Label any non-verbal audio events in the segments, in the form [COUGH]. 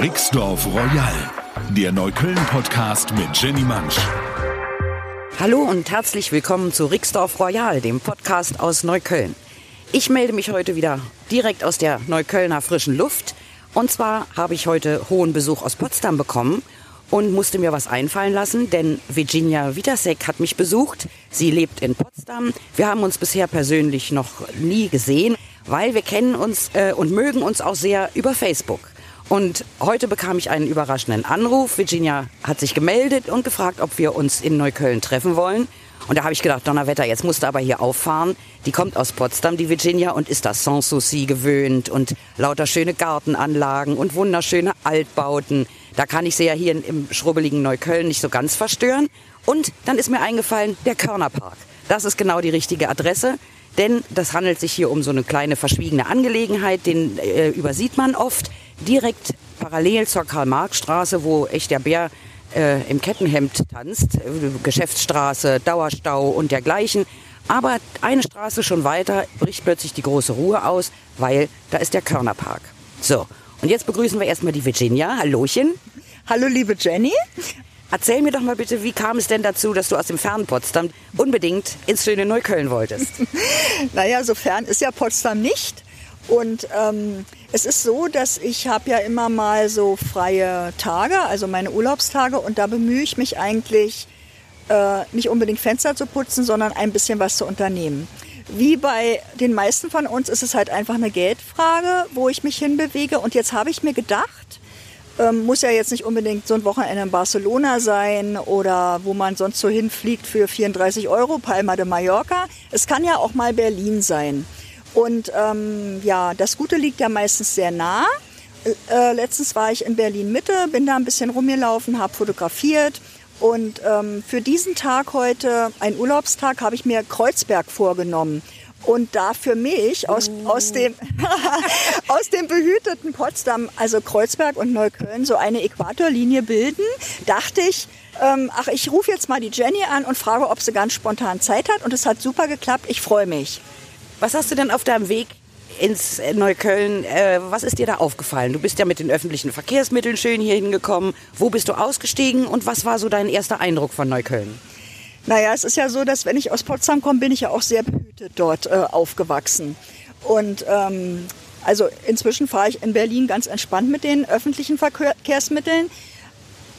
Rixdorf Royal, der Neukölln-Podcast mit Jenny Mansch. Hallo und herzlich willkommen zu Rixdorf Royal, dem Podcast aus Neukölln. Ich melde mich heute wieder direkt aus der Neuköllner frischen Luft. Und zwar habe ich heute hohen Besuch aus Potsdam bekommen und musste mir was einfallen lassen, denn Virginia Witasek hat mich besucht. Sie lebt in Potsdam. Wir haben uns bisher persönlich noch nie gesehen, weil wir kennen uns äh, und mögen uns auch sehr über Facebook. Und heute bekam ich einen überraschenden Anruf. Virginia hat sich gemeldet und gefragt, ob wir uns in Neukölln treffen wollen. Und da habe ich gedacht, Donnerwetter, jetzt musst du aber hier auffahren. Die kommt aus Potsdam, die Virginia, und ist das Sanssouci gewöhnt und lauter schöne Gartenanlagen und wunderschöne Altbauten. Da kann ich sie ja hier im schrubbeligen Neukölln nicht so ganz verstören. Und dann ist mir eingefallen, der Körnerpark. Das ist genau die richtige Adresse. Denn das handelt sich hier um so eine kleine verschwiegene Angelegenheit, den äh, übersieht man oft direkt parallel zur Karl-Marx-Straße, wo echt der Bär äh, im Kettenhemd tanzt, Geschäftsstraße, Dauerstau und dergleichen. Aber eine Straße schon weiter bricht plötzlich die große Ruhe aus, weil da ist der Körnerpark. So, und jetzt begrüßen wir erstmal die Virginia. Hallochen. Hallo liebe Jenny. Erzähl mir doch mal bitte, wie kam es denn dazu, dass du aus dem fernen Potsdam unbedingt ins schöne Neukölln wolltest? [LAUGHS] naja, so fern ist ja Potsdam nicht. Und ähm, es ist so, dass ich habe ja immer mal so freie Tage, also meine Urlaubstage, und da bemühe ich mich eigentlich, äh, nicht unbedingt Fenster zu putzen, sondern ein bisschen was zu unternehmen. Wie bei den meisten von uns ist es halt einfach eine Geldfrage, wo ich mich hinbewege. Und jetzt habe ich mir gedacht, ähm, muss ja jetzt nicht unbedingt so ein Wochenende in Barcelona sein oder wo man sonst so hinfliegt für 34 Euro, Palma de Mallorca. Es kann ja auch mal Berlin sein. Und ähm, ja, das Gute liegt ja meistens sehr nah. Äh, letztens war ich in Berlin Mitte, bin da ein bisschen rumgelaufen, habe fotografiert. Und ähm, für diesen Tag heute, ein Urlaubstag, habe ich mir Kreuzberg vorgenommen. Und da für mich aus, oh. aus, dem, [LAUGHS] aus dem behüteten Potsdam, also Kreuzberg und Neukölln, so eine Äquatorlinie bilden, dachte ich, ähm, ach, ich rufe jetzt mal die Jenny an und frage, ob sie ganz spontan Zeit hat. Und es hat super geklappt. Ich freue mich. Was hast du denn auf deinem Weg ins Neukölln, äh, was ist dir da aufgefallen? Du bist ja mit den öffentlichen Verkehrsmitteln schön hier hingekommen. Wo bist du ausgestiegen und was war so dein erster Eindruck von Neukölln? Naja, es ist ja so, dass wenn ich aus Potsdam komme, bin ich ja auch sehr behütet dort äh, aufgewachsen. Und ähm, also inzwischen fahre ich in Berlin ganz entspannt mit den öffentlichen Verkehrsmitteln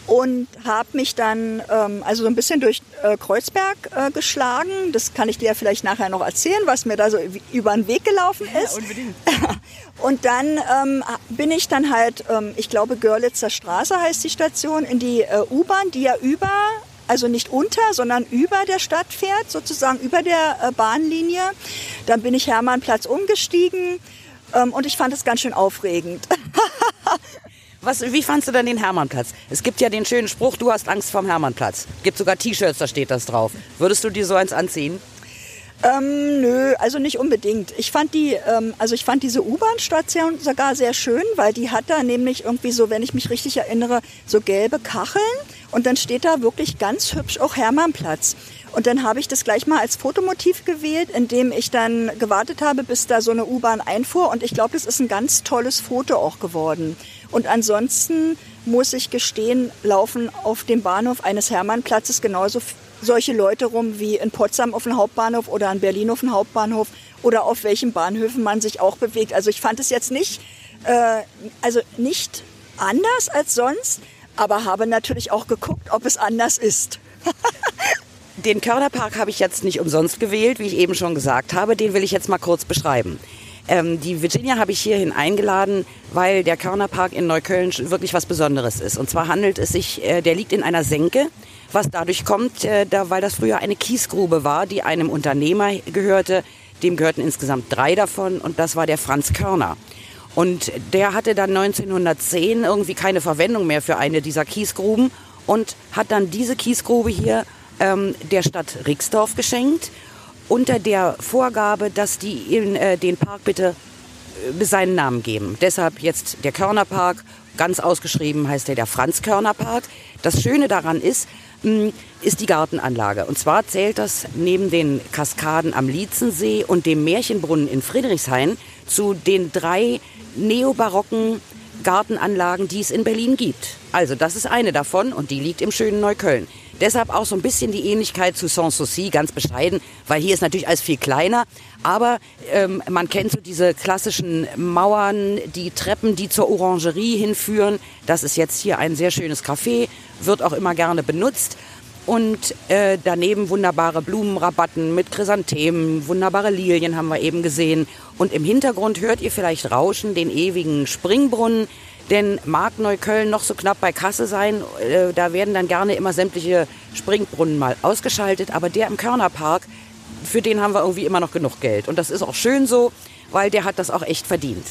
und habe mich dann ähm, also so ein bisschen durch äh, Kreuzberg äh, geschlagen. Das kann ich dir ja vielleicht nachher noch erzählen, was mir da so über den Weg gelaufen ist. Ja, unbedingt. [LAUGHS] und dann ähm, bin ich dann halt, ähm, ich glaube Görlitzer Straße heißt die Station, in die äh, U-Bahn, die ja über, also nicht unter, sondern über der Stadt fährt, sozusagen über der äh, Bahnlinie. Dann bin ich Hermannplatz umgestiegen ähm, und ich fand es ganz schön aufregend. [LAUGHS] Was, wie fandst du denn den Hermannplatz? Es gibt ja den schönen Spruch, du hast Angst vorm Hermannplatz. Gibt sogar T-Shirts, da steht das drauf. Würdest du dir so eins anziehen? Ähm, nö, also nicht unbedingt. Ich fand die, ähm, also ich fand diese U-Bahn-Station sogar sehr schön, weil die hat da nämlich irgendwie so, wenn ich mich richtig erinnere, so gelbe Kacheln und dann steht da wirklich ganz hübsch auch Hermannplatz. Und dann habe ich das gleich mal als Fotomotiv gewählt, indem ich dann gewartet habe, bis da so eine U-Bahn einfuhr. Und ich glaube, das ist ein ganz tolles Foto auch geworden. Und ansonsten muss ich gestehen, laufen auf dem Bahnhof eines Hermannplatzes genauso solche Leute rum wie in Potsdam auf dem Hauptbahnhof oder in Berlin auf dem Hauptbahnhof oder auf welchen Bahnhöfen man sich auch bewegt. Also ich fand es jetzt nicht, äh, also nicht anders als sonst, aber habe natürlich auch geguckt, ob es anders ist. [LAUGHS] Den Körnerpark habe ich jetzt nicht umsonst gewählt, wie ich eben schon gesagt habe. Den will ich jetzt mal kurz beschreiben. Ähm, die Virginia habe ich hierhin eingeladen, weil der Körnerpark in Neukölln wirklich was Besonderes ist. Und zwar handelt es sich, äh, der liegt in einer Senke, was dadurch kommt, äh, da, weil das früher eine Kiesgrube war, die einem Unternehmer gehörte. Dem gehörten insgesamt drei davon und das war der Franz Körner. Und der hatte dann 1910 irgendwie keine Verwendung mehr für eine dieser Kiesgruben und hat dann diese Kiesgrube hier ähm, der Stadt Rixdorf geschenkt unter der Vorgabe, dass die in, äh, den Park bitte äh, seinen Namen geben. Deshalb jetzt der Körnerpark, ganz ausgeschrieben heißt er der Franz Körner Park. Das Schöne daran ist, mh, hm, ist die Gartenanlage. Und zwar zählt das neben den Kaskaden am Lietzensee und dem Märchenbrunnen in Friedrichshain zu den drei neobarocken Gartenanlagen, die es in Berlin gibt. Also das ist eine davon und die liegt im schönen Neukölln. Deshalb auch so ein bisschen die Ähnlichkeit zu Sanssouci, ganz bescheiden, weil hier ist natürlich alles viel kleiner. Aber ähm, man kennt so diese klassischen Mauern, die Treppen, die zur Orangerie hinführen. Das ist jetzt hier ein sehr schönes Café, wird auch immer gerne benutzt. Und äh, daneben wunderbare Blumenrabatten mit Chrysanthemen, wunderbare Lilien haben wir eben gesehen. Und im Hintergrund hört ihr vielleicht rauschen den ewigen Springbrunnen. Denn mag Neukölln noch so knapp bei Kasse sein, äh, da werden dann gerne immer sämtliche Springbrunnen mal ausgeschaltet. Aber der im Körnerpark, für den haben wir irgendwie immer noch genug Geld. Und das ist auch schön so, weil der hat das auch echt verdient.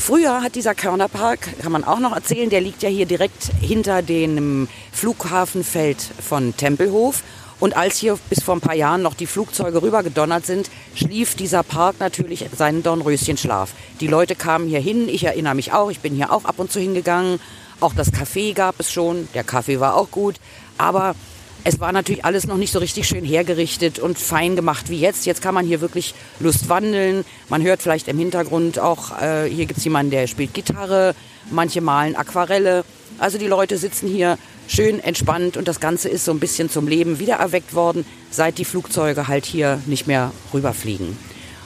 Früher hat dieser Körnerpark, kann man auch noch erzählen, der liegt ja hier direkt hinter dem Flughafenfeld von Tempelhof. Und als hier bis vor ein paar Jahren noch die Flugzeuge rübergedonnert sind, schlief dieser Park natürlich seinen Dornröschenschlaf. Die Leute kamen hier hin, ich erinnere mich auch, ich bin hier auch ab und zu hingegangen. Auch das Café gab es schon, der Kaffee war auch gut. Aber es war natürlich alles noch nicht so richtig schön hergerichtet und fein gemacht wie jetzt. Jetzt kann man hier wirklich Lust wandeln. Man hört vielleicht im Hintergrund auch, äh, hier gibt es jemanden, der spielt Gitarre, manche malen Aquarelle. Also die Leute sitzen hier schön entspannt und das Ganze ist so ein bisschen zum Leben wiedererweckt worden, seit die Flugzeuge halt hier nicht mehr rüberfliegen.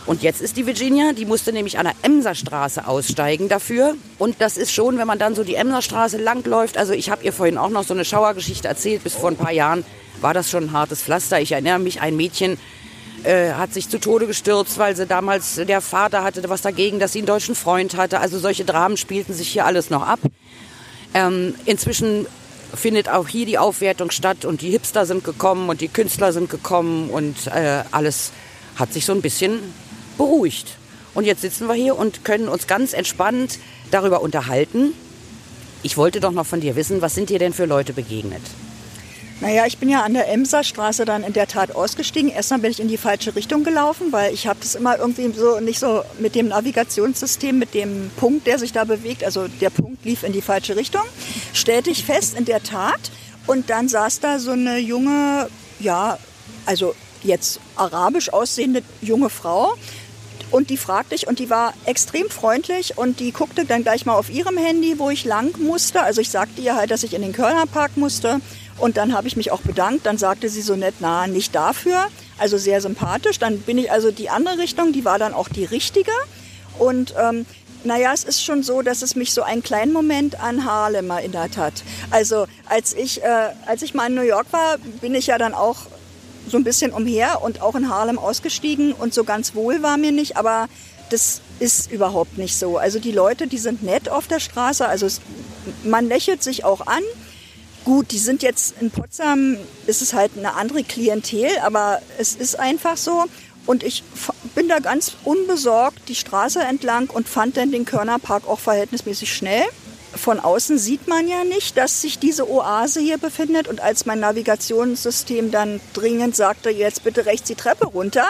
Und jetzt ist die Virginia, die musste nämlich an der Emserstraße aussteigen dafür. Und das ist schon, wenn man dann so die Emserstraße langläuft. Also ich habe ihr vorhin auch noch so eine Schauergeschichte erzählt. Bis vor ein paar Jahren war das schon ein hartes Pflaster. Ich erinnere mich, ein Mädchen äh, hat sich zu Tode gestürzt, weil sie damals, der Vater hatte was dagegen, dass sie einen deutschen Freund hatte. Also solche Dramen spielten sich hier alles noch ab. Ähm, inzwischen findet auch hier die Aufwertung statt und die Hipster sind gekommen und die Künstler sind gekommen und äh, alles hat sich so ein bisschen beruhigt. Und jetzt sitzen wir hier und können uns ganz entspannt darüber unterhalten. Ich wollte doch noch von dir wissen, was sind dir denn für Leute begegnet? Naja, ich bin ja an der Emserstraße dann in der Tat ausgestiegen. Erstmal bin ich in die falsche Richtung gelaufen, weil ich habe das immer irgendwie so nicht so mit dem Navigationssystem, mit dem Punkt, der sich da bewegt. Also der Punkt lief in die falsche Richtung. Stellte ich fest, in der Tat. Und dann saß da so eine junge, ja, also jetzt arabisch aussehende junge Frau. Und die fragte ich und die war extrem freundlich und die guckte dann gleich mal auf ihrem Handy, wo ich lang musste. Also ich sagte ihr halt, dass ich in den Kölner Park musste und dann habe ich mich auch bedankt. Dann sagte sie so nett, na, nicht dafür. Also sehr sympathisch. Dann bin ich also die andere Richtung, die war dann auch die richtige. Und ähm, naja, es ist schon so, dass es mich so einen kleinen Moment an Harlem erinnert hat. Also als ich, äh, als ich mal in New York war, bin ich ja dann auch so ein bisschen umher und auch in Harlem ausgestiegen und so ganz wohl war mir nicht, aber das ist überhaupt nicht so. Also die Leute, die sind nett auf der Straße, also es, man lächelt sich auch an Gut, die sind jetzt in Potsdam, ist es halt eine andere Klientel, aber es ist einfach so. Und ich bin da ganz unbesorgt die Straße entlang und fand dann den Körnerpark auch verhältnismäßig schnell. Von außen sieht man ja nicht, dass sich diese Oase hier befindet. Und als mein Navigationssystem dann dringend sagte, jetzt bitte rechts die Treppe runter,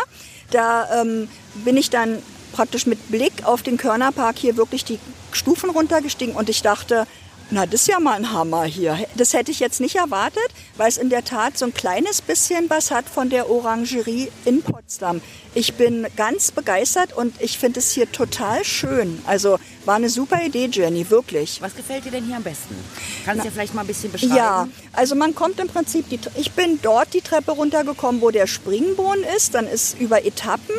da ähm, bin ich dann praktisch mit Blick auf den Körnerpark hier wirklich die Stufen runtergestiegen und ich dachte, na, das ist ja mal ein Hammer hier. Das hätte ich jetzt nicht erwartet, weil es in der Tat so ein kleines bisschen was hat von der Orangerie in Potsdam. Ich bin ganz begeistert und ich finde es hier total schön. Also war eine super Idee, Jenny, wirklich. Was gefällt dir denn hier am besten? Kannst du ja vielleicht mal ein bisschen beschreiben? Ja, also man kommt im Prinzip, die, ich bin dort die Treppe runtergekommen, wo der Springbohnen ist. Dann ist über Etappen,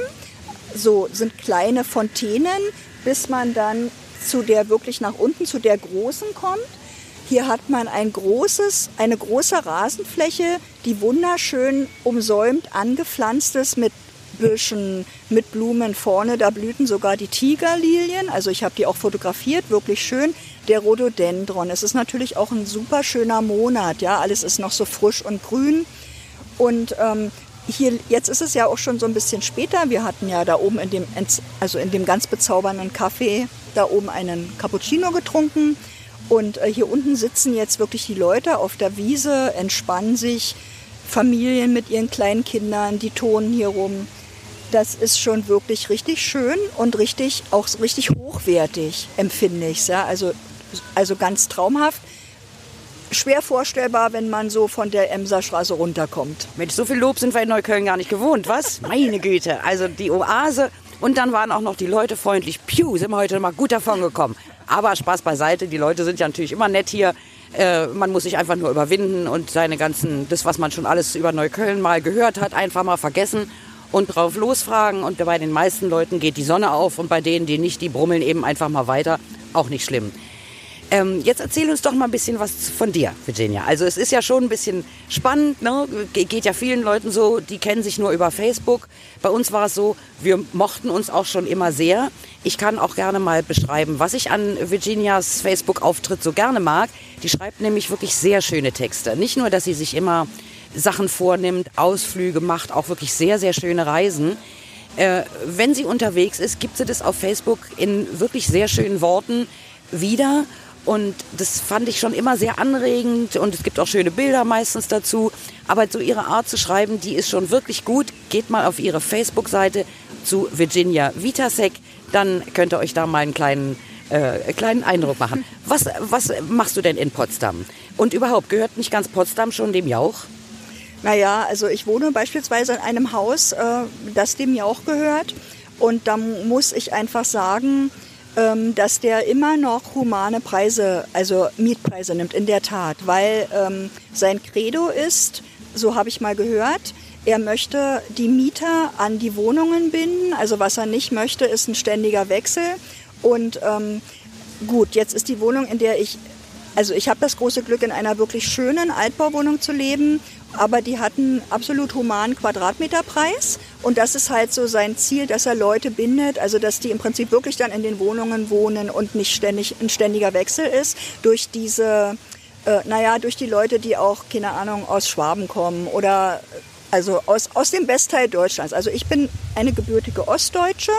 so sind kleine Fontänen, bis man dann zu der wirklich nach unten, zu der großen kommt. Hier hat man ein großes, eine große Rasenfläche, die wunderschön umsäumt angepflanzt ist mit Büschen, mit Blumen vorne. Da blühten sogar die Tigerlilien. Also ich habe die auch fotografiert, wirklich schön. Der Rhododendron. Es ist natürlich auch ein super schöner Monat. Ja, alles ist noch so frisch und grün. Und ähm, hier, jetzt ist es ja auch schon so ein bisschen später. Wir hatten ja da oben in dem, also in dem ganz bezaubernden Café da oben einen Cappuccino getrunken. Und äh, hier unten sitzen jetzt wirklich die Leute auf der Wiese, entspannen sich, Familien mit ihren kleinen Kindern, die tonen hier rum. Das ist schon wirklich richtig schön und richtig, auch richtig hochwertig, empfinde ich. Ja? Also, also ganz traumhaft schwer vorstellbar, wenn man so von der Emserstraße runterkommt. Mit so viel Lob sind wir in Neukölln gar nicht gewohnt, was? Meine Güte. Also die Oase Und dann waren auch noch die Leute freundlich. Piu, sind wir heute mal gut davon gekommen. Aber Spaß beiseite, die Leute sind ja natürlich immer nett hier. Äh, man muss sich einfach nur überwinden und seine ganzen, das, was man schon alles über Neukölln mal gehört hat, einfach mal vergessen und drauf losfragen. Und bei den meisten Leuten geht die Sonne auf und bei denen, die nicht, die brummeln eben einfach mal weiter. Auch nicht schlimm. Ähm, jetzt erzähl uns doch mal ein bisschen was von dir, Virginia. Also es ist ja schon ein bisschen spannend, ne? geht ja vielen Leuten so, die kennen sich nur über Facebook. Bei uns war es so, wir mochten uns auch schon immer sehr. Ich kann auch gerne mal beschreiben, was ich an Virginias Facebook-Auftritt so gerne mag. Die schreibt nämlich wirklich sehr schöne Texte. Nicht nur, dass sie sich immer Sachen vornimmt, Ausflüge macht, auch wirklich sehr, sehr schöne Reisen. Äh, wenn sie unterwegs ist, gibt sie das auf Facebook in wirklich sehr schönen Worten wieder. Und das fand ich schon immer sehr anregend und es gibt auch schöne Bilder meistens dazu. Aber so ihre Art zu schreiben, die ist schon wirklich gut. Geht mal auf ihre Facebook-Seite zu Virginia Vitasek, dann könnt ihr euch da mal einen kleinen, äh, kleinen Eindruck machen. [LAUGHS] Was, was machst du denn in Potsdam? Und überhaupt, gehört nicht ganz Potsdam schon dem Jauch? Naja, also ich wohne beispielsweise in einem Haus, äh, das dem Jauch gehört. Und da muss ich einfach sagen, ähm, dass der immer noch humane Preise, also Mietpreise nimmt, in der Tat, weil ähm, sein Credo ist, so habe ich mal gehört, er möchte die Mieter an die Wohnungen binden. Also was er nicht möchte, ist ein ständiger Wechsel. Und ähm, gut, jetzt ist die Wohnung, in der ich, also ich habe das große Glück, in einer wirklich schönen Altbauwohnung zu leben aber die hatten absolut humanen Quadratmeterpreis. Und das ist halt so sein Ziel, dass er Leute bindet, also dass die im Prinzip wirklich dann in den Wohnungen wohnen und nicht ständig ein ständiger Wechsel ist durch diese, äh, naja, durch die Leute, die auch, keine Ahnung, aus Schwaben kommen oder also aus, aus dem Westteil Deutschlands. Also ich bin eine gebürtige Ostdeutsche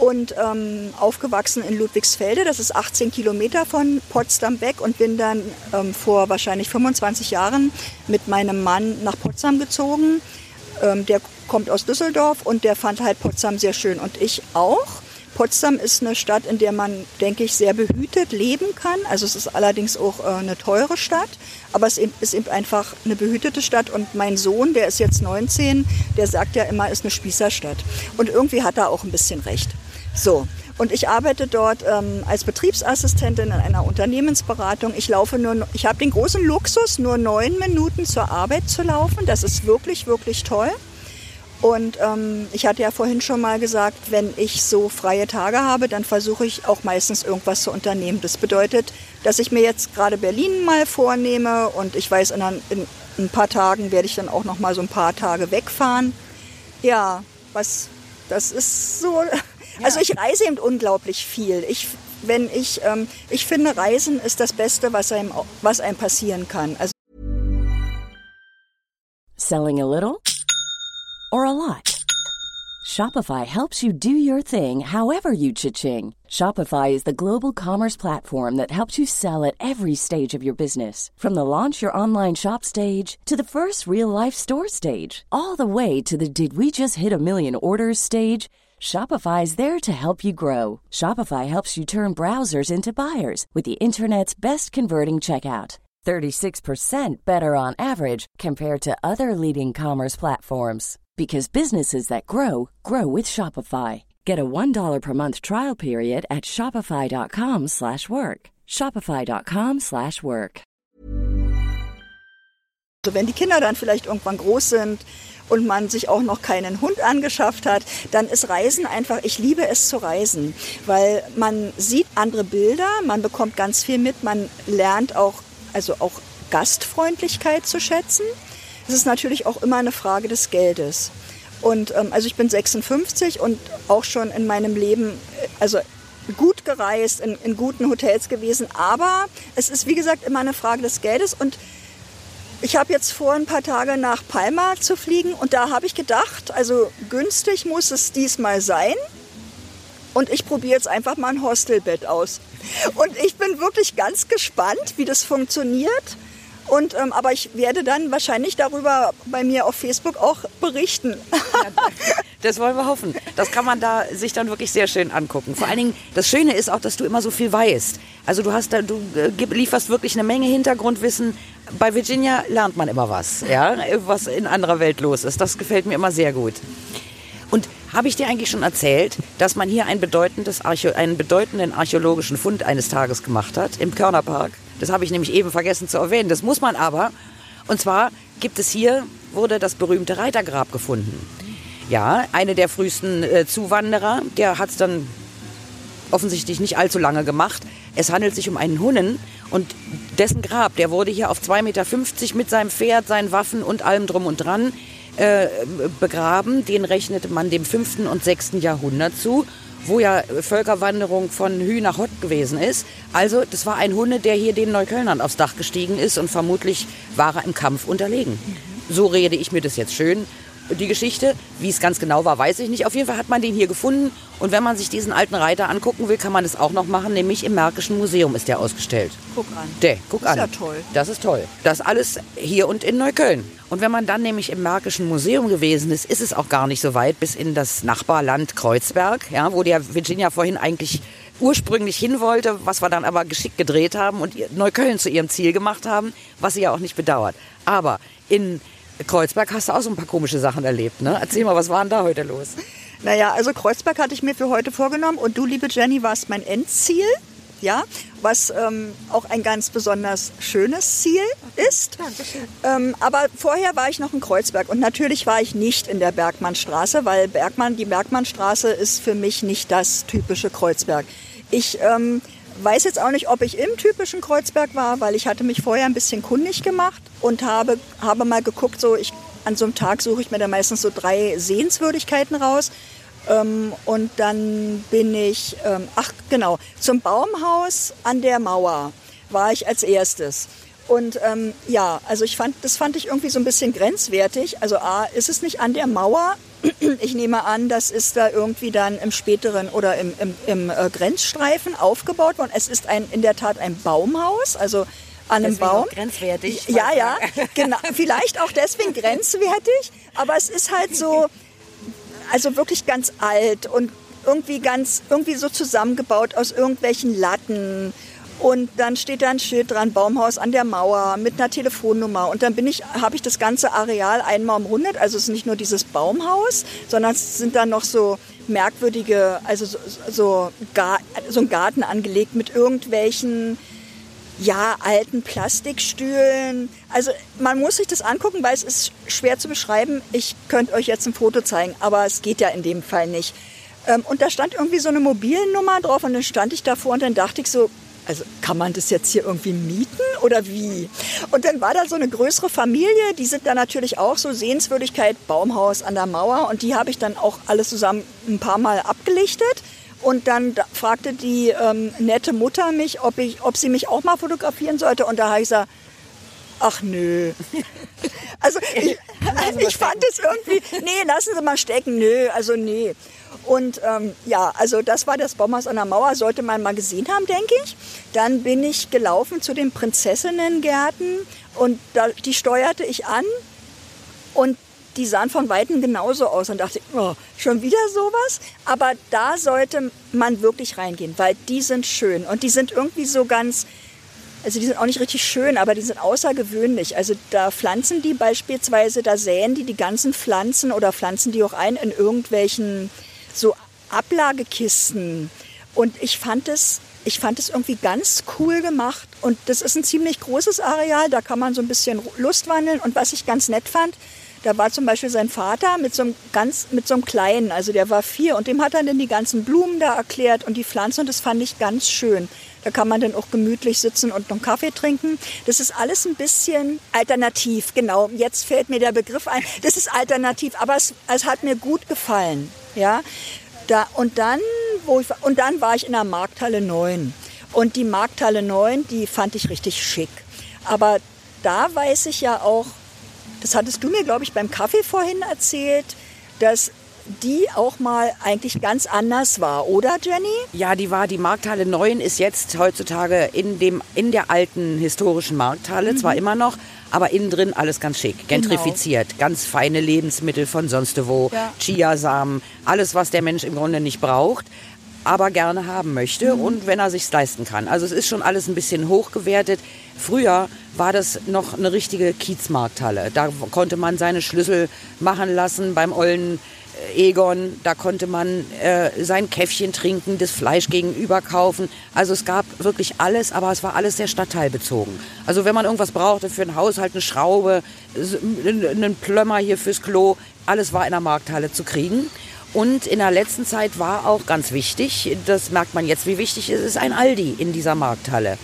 und ähm, aufgewachsen in Ludwigsfelde. Das ist 18 Kilometer von Potsdam weg und bin dann ähm, vor wahrscheinlich 25 Jahren mit meinem Mann nach Potsdam gezogen. Ähm, der kommt aus Düsseldorf und der fand halt Potsdam sehr schön und ich auch. Potsdam ist eine Stadt, in der man, denke ich, sehr behütet leben kann. Also es ist allerdings auch äh, eine teure Stadt, aber es ist eben einfach eine behütete Stadt. Und mein Sohn, der ist jetzt 19, der sagt ja immer, ist eine Spießerstadt. Und irgendwie hat er auch ein bisschen recht. So. Und ich arbeite dort ähm, als Betriebsassistentin in einer Unternehmensberatung. Ich laufe nur, ich habe den großen Luxus, nur neun Minuten zur Arbeit zu laufen. Das ist wirklich, wirklich toll. Und ähm, ich hatte ja vorhin schon mal gesagt, wenn ich so freie Tage habe, dann versuche ich auch meistens irgendwas zu unternehmen. Das bedeutet, dass ich mir jetzt gerade Berlin mal vornehme und ich weiß, in ein, in ein paar Tagen werde ich dann auch noch mal so ein paar Tage wegfahren. Ja, was, das ist so also ich reise eben unglaublich viel. Ich, wenn ich, ähm, ich finde, Reisen ist das Beste, was einem, was einem passieren kann. Also Selling a little or a lot? Shopify helps you do your thing however you cha-ching. Shopify is the global commerce platform that helps you sell at every stage of your business. From the launch your online shop stage to the first real life store stage, all the way to the did we just hit a million orders stage. Shopify is there to help you grow. Shopify helps you turn browsers into buyers with the internet's best converting checkout. 36% better on average compared to other leading commerce platforms because businesses that grow grow with Shopify. Get a $1 per month trial period at shopify.com/work. shopify.com/work. Also wenn die Kinder dann vielleicht irgendwann groß sind, und man sich auch noch keinen Hund angeschafft hat, dann ist Reisen einfach, ich liebe es zu reisen, weil man sieht andere Bilder, man bekommt ganz viel mit, man lernt auch, also auch Gastfreundlichkeit zu schätzen. Es ist natürlich auch immer eine Frage des Geldes. Und ähm, also ich bin 56 und auch schon in meinem Leben, äh, also gut gereist, in, in guten Hotels gewesen. Aber es ist, wie gesagt, immer eine Frage des Geldes. Und ich habe jetzt vor, ein paar Tage nach Palma zu fliegen und da habe ich gedacht, also günstig muss es diesmal sein. Und ich probiere jetzt einfach mal ein Hostelbett aus. Und ich bin wirklich ganz gespannt, wie das funktioniert. Und, ähm, aber ich werde dann wahrscheinlich darüber bei mir auf Facebook auch berichten. Das wollen wir hoffen. Das kann man da sich dann wirklich sehr schön angucken. Vor allen Dingen, das Schöne ist auch, dass du immer so viel weißt. Also du hast da, du äh, lieferst wirklich eine Menge Hintergrundwissen. Bei Virginia lernt man immer was, ja, was in anderer Welt los ist. Das gefällt mir immer sehr gut. Und Habe ich dir eigentlich schon erzählt, dass man hier ein bedeutendes Archä einen bedeutenden archäologischen Fund eines Tages gemacht hat im Körnerpark? Das habe ich nämlich eben vergessen zu erwähnen. Das muss man aber. Und zwar gibt es hier, wurde das berühmte Reitergrab gefunden. Ja, eine der frühesten äh, Zuwanderer, der hat es dann offensichtlich nicht allzu lange gemacht. Es handelt sich um einen Hunnen und dessen Grab, der wurde hier auf 2,50 Meter mit seinem Pferd, seinen Waffen und allem drum und dran äh, begraben. Den rechnete man dem 5. und 6. Jahrhundert zu, wo ja Völkerwanderung von Hü nach Hott gewesen ist. Also das war ein Hunde, der hier den Neuköllnern aufs Dach gestiegen ist und vermutlich war er im Kampf unterlegen. So rede ich mir das jetzt schön die Geschichte. Wie es ganz genau war, weiß ich nicht. Auf jeden Fall hat man den hier gefunden. Und wenn man sich diesen alten Reiter angucken will, kann man das auch noch machen. Nämlich im Märkischen Museum ist der ausgestellt. Guck an. Der, guck Das ist an. ja toll. Das ist toll. Das alles hier und in Neukölln. Und wenn man dann nämlich im Märkischen Museum gewesen ist, ist es auch gar nicht so weit bis in das Nachbarland Kreuzberg, ja, wo der Virginia vorhin eigentlich ursprünglich hin wollte, was wir dann aber geschickt gedreht haben und Neukölln zu ihrem Ziel gemacht haben, was sie ja auch nicht bedauert. Aber in Kreuzberg hast du auch so ein paar komische Sachen erlebt, ne? Erzähl mal, was war denn da heute los? Naja, also Kreuzberg hatte ich mir für heute vorgenommen und du, liebe Jenny, warst mein Endziel. Ja, was ähm, auch ein ganz besonders schönes Ziel ist. Ähm, aber vorher war ich noch in Kreuzberg und natürlich war ich nicht in der Bergmannstraße, weil Bergmann, die Bergmannstraße ist für mich nicht das typische Kreuzberg. Ich ähm, weiß jetzt auch nicht, ob ich im typischen Kreuzberg war, weil ich hatte mich vorher ein bisschen kundig gemacht und habe, habe mal geguckt, so ich, an so einem Tag suche ich mir dann meistens so drei Sehenswürdigkeiten raus. Ähm, und dann bin ich, ähm, ach genau, zum Baumhaus an der Mauer war ich als erstes. Und ähm, ja, also ich fand, das fand ich irgendwie so ein bisschen grenzwertig. Also A, ist es nicht an der Mauer? [CLEARS THROAT] Ich nehme an, das ist da irgendwie dann im späteren oder im, im, im äh, Grenzstreifen aufgebaut worden. Es ist ein, in der Tat ein Baumhaus, also an einem Deswegen Baum. grenzwertig. Ja, ja, [LAUGHS] genau. Vielleicht auch deswegen grenzwertig, aber es ist halt so, also wirklich ganz alt und irgendwie ganz, irgendwie so zusammengebaut aus irgendwelchen Latten. Und dann steht da ein Schild dran, Baumhaus an der Mauer mit einer Telefonnummer. Und dann bin ich, habe ich das ganze Areal einmal umrundet. Also es ist nicht nur dieses Baumhaus, sondern es sind dann noch so merkwürdige, also so, so, so ein Garten angelegt mit irgendwelchen ja, alten Plastikstühlen. Also man muss sich das angucken, weil es ist schwer zu beschreiben. Ich könnte euch jetzt ein Foto zeigen, aber es geht ja in dem Fall nicht. Ähm, und da stand irgendwie so eine Mobilnummer drauf und dann stand ich davor und dann dachte ich so, also kann man das jetzt hier irgendwie mieten oder wie? Und dann war da so eine größere Familie, die sind da natürlich auch so Sehenswürdigkeit, Baumhaus an der Mauer und die habe ich dann auch alles zusammen ein paar Mal abgelichtet. Und dann da- fragte die ähm, nette Mutter mich, ob, ich, ob sie mich auch mal fotografieren sollte. Und da habe ich gesagt, ach nö. [LAUGHS] Also ich, ich fand es irgendwie, nee, lassen Sie mal stecken, nö, also nee. Und ähm, ja, also das war das Baumhaus an der Mauer, sollte man mal gesehen haben, denke ich. Dann bin ich gelaufen zu den Prinzessinnengärten und da, die steuerte ich an und die sahen von Weitem genauso aus und dachte, oh, schon wieder sowas. Aber da sollte man wirklich reingehen, weil die sind schön und die sind irgendwie so ganz, also die sind auch nicht richtig schön, aber die sind außergewöhnlich. Also da pflanzen die beispielsweise, da säen die die ganzen Pflanzen oder pflanzen die auch ein in irgendwelchen so Ablagekisten. Und ich fand es, ich fand es irgendwie ganz cool gemacht. Und das ist ein ziemlich großes Areal, da kann man so ein bisschen Lust wandeln. Und was ich ganz nett fand, da war zum Beispiel sein Vater mit so einem ganz, mit so einem kleinen, also der war vier und dem hat er dann die ganzen Blumen da erklärt und die Pflanzen und das fand ich ganz schön. Da kann man dann auch gemütlich sitzen und einen Kaffee trinken. Das ist alles ein bisschen alternativ, genau. Jetzt fällt mir der Begriff ein. Das ist alternativ, aber es, es hat mir gut gefallen, ja. Da, und dann, wo ich, und dann war ich in der Markthalle 9. Und die Markthalle 9, die fand ich richtig schick. Aber da weiß ich ja auch, das hattest du mir, glaube ich, beim Kaffee vorhin erzählt, dass die auch mal eigentlich ganz anders war, oder Jenny? Ja, die war, die Markthalle 9 ist jetzt heutzutage in, dem, in der alten historischen Markthalle, zwar immer noch, aber innen drin alles ganz schick, gentrifiziert, ganz feine Lebensmittel von sonst wo, Ja. Chiasamen, alles, was der Mensch im Grunde nicht braucht, aber gerne haben möchte Mhm. und wenn er sich's leisten kann. Also es ist schon alles ein bisschen hochgewertet. Früher war das noch eine richtige Kiezmarkthalle. Da konnte man seine Schlüssel machen lassen beim ollen Egon, da konnte man äh, sein Käffchen trinken, das Fleisch gegenüber kaufen. Also es gab wirklich alles, aber es war alles sehr stadtteilbezogen. Also wenn man irgendwas brauchte für ein Haushalt, eine Schraube, einen Plömmer hier fürs Klo, alles war in der Markthalle zu kriegen. Und in der letzten Zeit war auch ganz wichtig, das merkt man jetzt, wie wichtig es ist, ein Aldi in dieser Markthalle.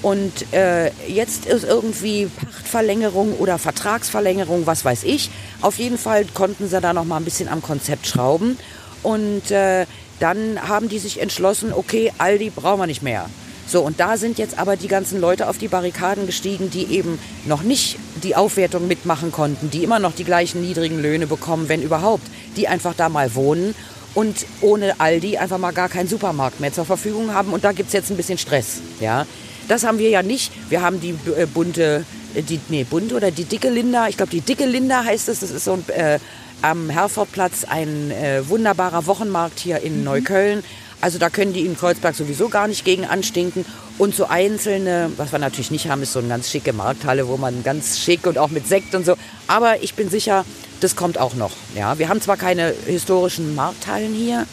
Und äh, jetzt ist irgendwie Pachtverlängerung oder Vertragsverlängerung, was weiß ich. Auf jeden Fall konnten sie da noch mal ein bisschen am Konzept schrauben. Und äh, dann haben die sich entschlossen, okay, Aldi brauchen wir nicht mehr. So, und da sind jetzt aber die ganzen Leute auf die Barrikaden gestiegen, die eben noch nicht die Aufwertung mitmachen konnten, die immer noch die gleichen niedrigen Löhne bekommen, wenn überhaupt, die einfach da mal wohnen und ohne Aldi einfach mal gar keinen Supermarkt mehr zur Verfügung haben. Und da gibt es jetzt ein bisschen Stress. Ja? Das haben wir ja nicht. Wir haben die äh, bunte, äh, die, nee, bunte oder die dicke Linda. Ich glaube, die dicke Linda heißt es. Das ist so ein, äh, am Herfordplatz ein äh, wunderbarer Wochenmarkt hier in mhm. Neukölln. Also da können die in Kreuzberg sowieso gar nicht gegen anstinken. Und so einzelne, was wir natürlich nicht haben, ist so eine ganz schicke Markthalle, wo man ganz schick und auch mit Sekt und so. Aber ich bin sicher, das kommt auch noch. Ja, wir haben zwar keine historischen Markthallen hier,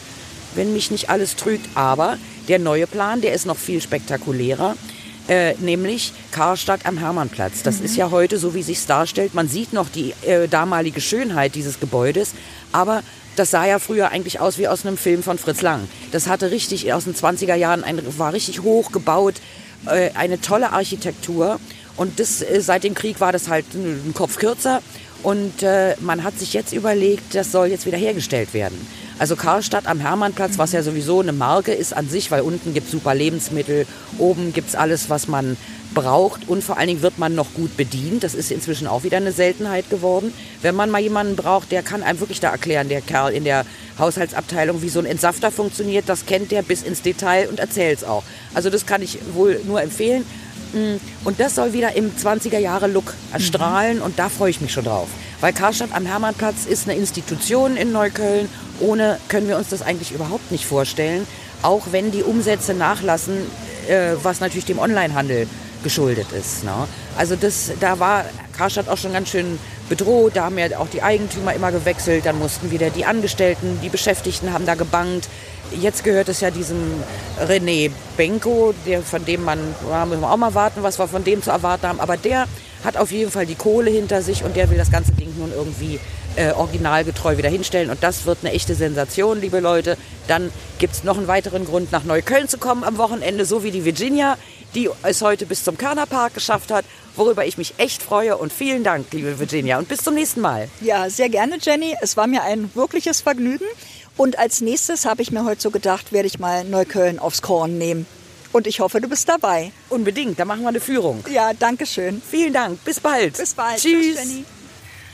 wenn mich nicht alles trügt, aber der neue Plan, der ist noch viel spektakulärer. Äh, nämlich Karstadt am Hermannplatz. Das mhm. ist ja heute so, wie sich darstellt. Man sieht noch die äh, damalige Schönheit dieses Gebäudes, aber das sah ja früher eigentlich aus wie aus einem Film von Fritz Lang. Das hatte richtig aus den 20er Jahren, ein, war richtig hoch gebaut, äh, eine tolle Architektur. Und das, äh, seit dem Krieg war das halt ein Kopf kürzer. Und äh, man hat sich jetzt überlegt, das soll jetzt wieder hergestellt werden. Also Karlstadt am Hermannplatz, was ja sowieso eine Marke ist an sich, weil unten gibt es super Lebensmittel, oben gibt es alles, was man braucht und vor allen Dingen wird man noch gut bedient. Das ist inzwischen auch wieder eine Seltenheit geworden. Wenn man mal jemanden braucht, der kann einem wirklich da erklären, der Kerl in der Haushaltsabteilung, wie so ein Entsafter funktioniert, das kennt der bis ins Detail und erzählt es auch. Also das kann ich wohl nur empfehlen. Mm, und das soll wieder im 20er Jahre Look erstrahlen und da freue ich mich schon drauf. Weil Karstadt am Hermannplatz ist eine Institution in Neukölln. Ohne können wir uns das eigentlich überhaupt nicht vorstellen, auch wenn die Umsätze nachlassen, äh, was natürlich dem Onlinehandel geschuldet ist. Ne? Also das, da war Karstadt auch schon ganz schön bedroht, da haben ja auch die Eigentümer immer gewechselt, dann mussten wieder die Angestellten, die Beschäftigten haben da gebankt. Jetzt gehört es ja diesem René Benko, der, von dem man, da müssen wir auch mal warten, was wir von dem zu erwarten haben, aber der hat auf jeden Fall die Kohle hinter sich und der will das ganze Ding nun irgendwie äh, originalgetreu wieder hinstellen. Und das wird eine echte Sensation, liebe Leute. Dann gibt es noch einen weiteren Grund, nach Neukölln zu kommen am Wochenende, so wie die Virginia, die es heute bis zum Körnerpark geschafft hat, worüber ich mich echt freue. Und vielen Dank, liebe Virginia. Und bis zum nächsten Mal. Ja, sehr gerne, Jenny. Es war mir ein wirkliches Vergnügen. Und als nächstes habe ich mir heute so gedacht, werde ich mal Neukölln aufs Korn nehmen. Und ich hoffe, du bist dabei. Unbedingt, da machen wir eine Führung. Ja, danke schön. Vielen Dank. Bis bald. Bis bald. Tschüss. Tschüss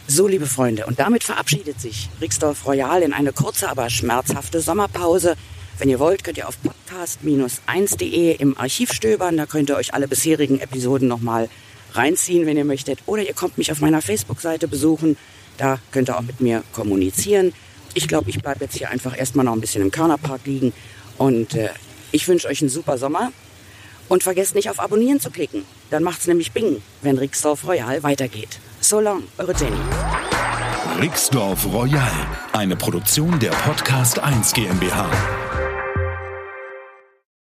so, liebe Freunde, und damit verabschiedet sich Rixdorf Royal in eine kurze, aber schmerzhafte Sommerpause. Wenn ihr wollt, könnt ihr auf podcast-1.de im Archiv stöbern. Da könnt ihr euch alle bisherigen Episoden nochmal reinziehen, wenn ihr möchtet. Oder ihr kommt mich auf meiner Facebook-Seite besuchen. Da könnt ihr auch mit mir kommunizieren. Ich glaube, ich bleibe jetzt hier einfach erstmal noch ein bisschen im Körnerpark liegen. Und äh, ich wünsche euch einen super Sommer. Und vergesst nicht auf Abonnieren zu klicken. Dann macht's nämlich Bing, wenn Rixdorf Royal weitergeht. So long, eure Jenny. Rixdorf Royal, eine Produktion der Podcast 1 GmbH.